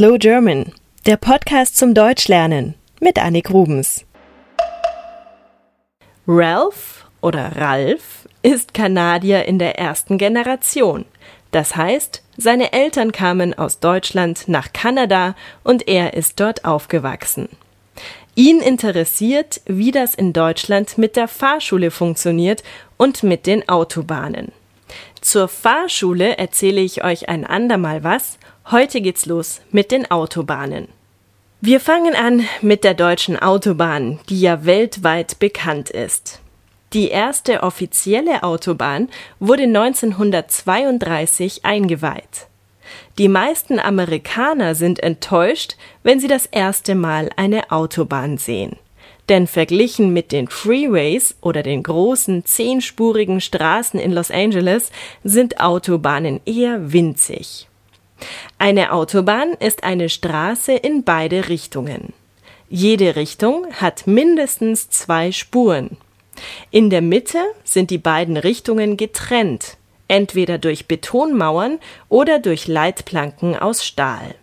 Slow German, der Podcast zum Deutschlernen mit Annik Rubens. Ralph oder Ralph ist Kanadier in der ersten Generation. Das heißt, seine Eltern kamen aus Deutschland nach Kanada und er ist dort aufgewachsen. Ihn interessiert, wie das in Deutschland mit der Fahrschule funktioniert und mit den Autobahnen. Zur Fahrschule erzähle ich euch ein andermal was. Heute geht's los mit den Autobahnen. Wir fangen an mit der deutschen Autobahn, die ja weltweit bekannt ist. Die erste offizielle Autobahn wurde 1932 eingeweiht. Die meisten Amerikaner sind enttäuscht, wenn sie das erste Mal eine Autobahn sehen denn verglichen mit den Freeways oder den großen zehnspurigen Straßen in Los Angeles sind Autobahnen eher winzig. Eine Autobahn ist eine Straße in beide Richtungen. Jede Richtung hat mindestens zwei Spuren. In der Mitte sind die beiden Richtungen getrennt, entweder durch Betonmauern oder durch Leitplanken aus Stahl.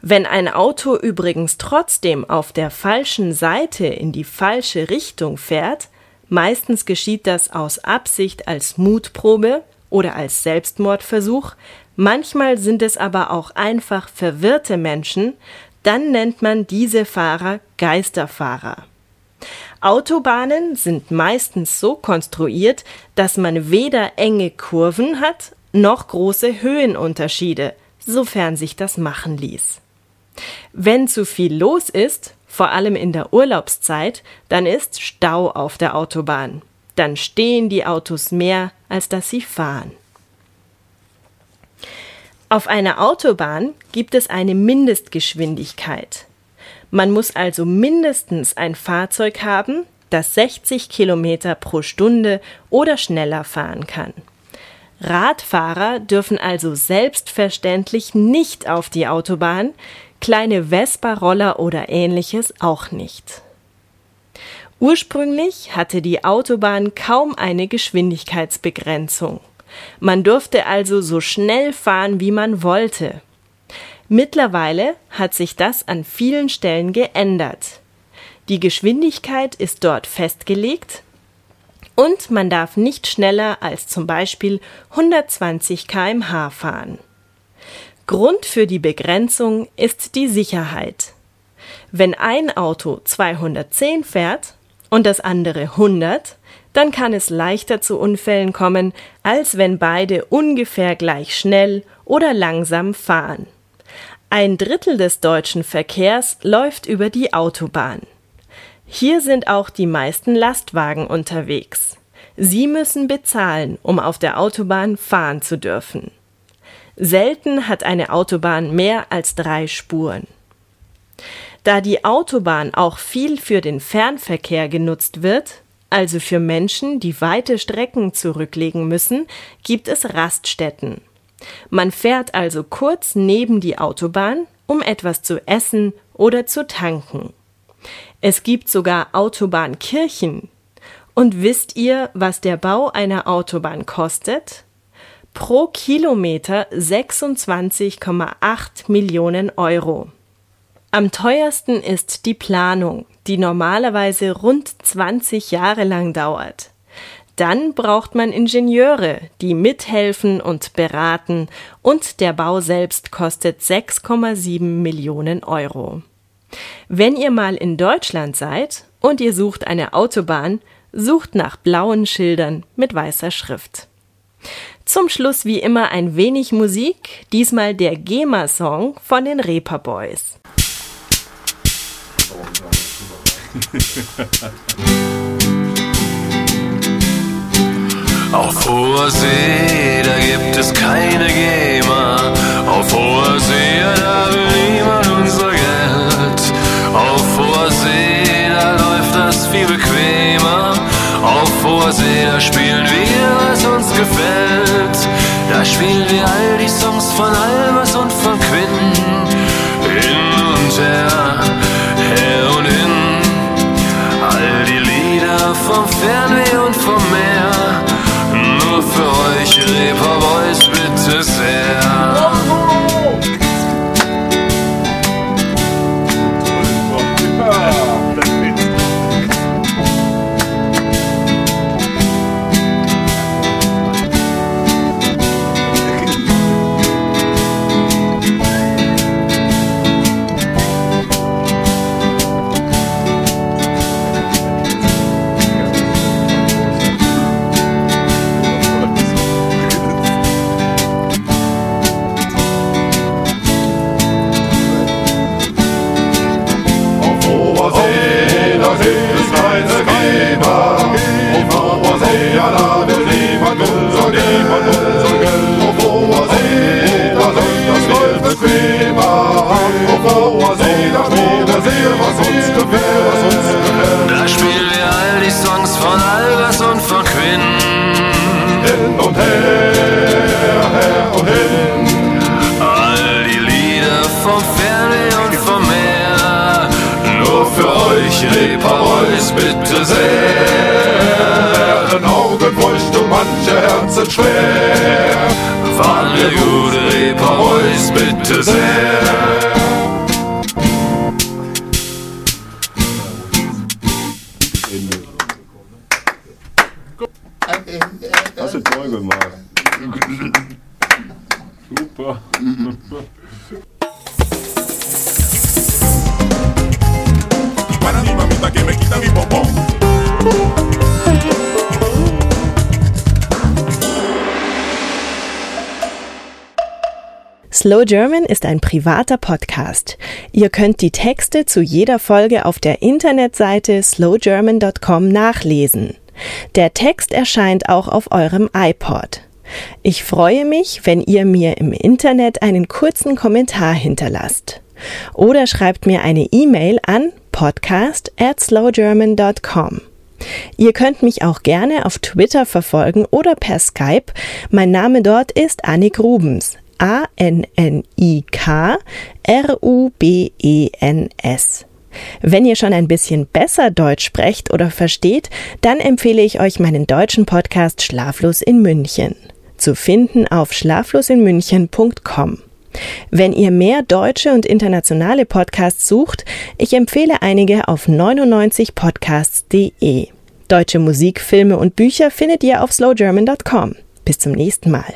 Wenn ein Auto übrigens trotzdem auf der falschen Seite in die falsche Richtung fährt, meistens geschieht das aus Absicht als Mutprobe oder als Selbstmordversuch, manchmal sind es aber auch einfach verwirrte Menschen, dann nennt man diese Fahrer Geisterfahrer. Autobahnen sind meistens so konstruiert, dass man weder enge Kurven hat noch große Höhenunterschiede, sofern sich das machen ließ. Wenn zu viel los ist, vor allem in der Urlaubszeit, dann ist Stau auf der Autobahn. Dann stehen die Autos mehr, als dass sie fahren. Auf einer Autobahn gibt es eine Mindestgeschwindigkeit. Man muss also mindestens ein Fahrzeug haben, das 60 Kilometer pro Stunde oder schneller fahren kann. Radfahrer dürfen also selbstverständlich nicht auf die Autobahn, kleine Vespa-Roller oder ähnliches auch nicht. Ursprünglich hatte die Autobahn kaum eine Geschwindigkeitsbegrenzung. Man durfte also so schnell fahren, wie man wollte. Mittlerweile hat sich das an vielen Stellen geändert. Die Geschwindigkeit ist dort festgelegt und man darf nicht schneller als zum Beispiel 120 kmh fahren. Grund für die Begrenzung ist die Sicherheit. Wenn ein Auto 210 fährt und das andere 100, dann kann es leichter zu Unfällen kommen, als wenn beide ungefähr gleich schnell oder langsam fahren. Ein Drittel des deutschen Verkehrs läuft über die Autobahn. Hier sind auch die meisten Lastwagen unterwegs. Sie müssen bezahlen, um auf der Autobahn fahren zu dürfen. Selten hat eine Autobahn mehr als drei Spuren. Da die Autobahn auch viel für den Fernverkehr genutzt wird, also für Menschen, die weite Strecken zurücklegen müssen, gibt es Raststätten. Man fährt also kurz neben die Autobahn, um etwas zu essen oder zu tanken. Es gibt sogar Autobahnkirchen. Und wisst ihr, was der Bau einer Autobahn kostet? pro Kilometer 26,8 Millionen Euro. Am teuersten ist die Planung, die normalerweise rund 20 Jahre lang dauert. Dann braucht man Ingenieure, die mithelfen und beraten, und der Bau selbst kostet 6,7 Millionen Euro. Wenn ihr mal in Deutschland seid und ihr sucht eine Autobahn, sucht nach blauen Schildern mit weißer Schrift. Zum Schluss wie immer ein wenig Musik, diesmal der GEMA-Song von den Reaper Boys. Auf hoher See, da gibt es keine GEMA. Auf hoher See, da will niemand unser Geld. Auf hoher See, da läuft das viel bequemer. Auf hoher See, da spielen wir, was uns gefällt. Da spielen wir all die Songs von Albers vom Fernweh und vom Meer. Nur für euch, Reaper Boys, bitte sehr. Euch, Reeperbräus, bitte sehr. Wären Augen feucht und manche Herzen schwer. Waren wir gute Reeperbräus, bitte sehr. Hast du toll gemacht. Super. Mamita que me quita mi popón. Slow German ist ein privater Podcast. Ihr könnt die Texte zu jeder Folge auf der Internetseite slowgerman.com nachlesen. Der Text erscheint auch auf eurem iPod. Ich freue mich, wenn ihr mir im Internet einen kurzen Kommentar hinterlasst. Oder schreibt mir eine E-Mail an podcast at slowgerman.com. Ihr könnt mich auch gerne auf Twitter verfolgen oder per Skype. Mein Name dort ist Annik Rubens. A-N-N-I-K-R-U-B-E-N-S. Wenn ihr schon ein bisschen besser Deutsch sprecht oder versteht, dann empfehle ich euch meinen deutschen Podcast Schlaflos in München. Zu finden auf schlaflosinmünchen.com. Wenn ihr mehr deutsche und internationale Podcasts sucht, ich empfehle einige auf 99podcasts.de. Deutsche Musik, Filme und Bücher findet ihr auf slowgerman.com. Bis zum nächsten Mal.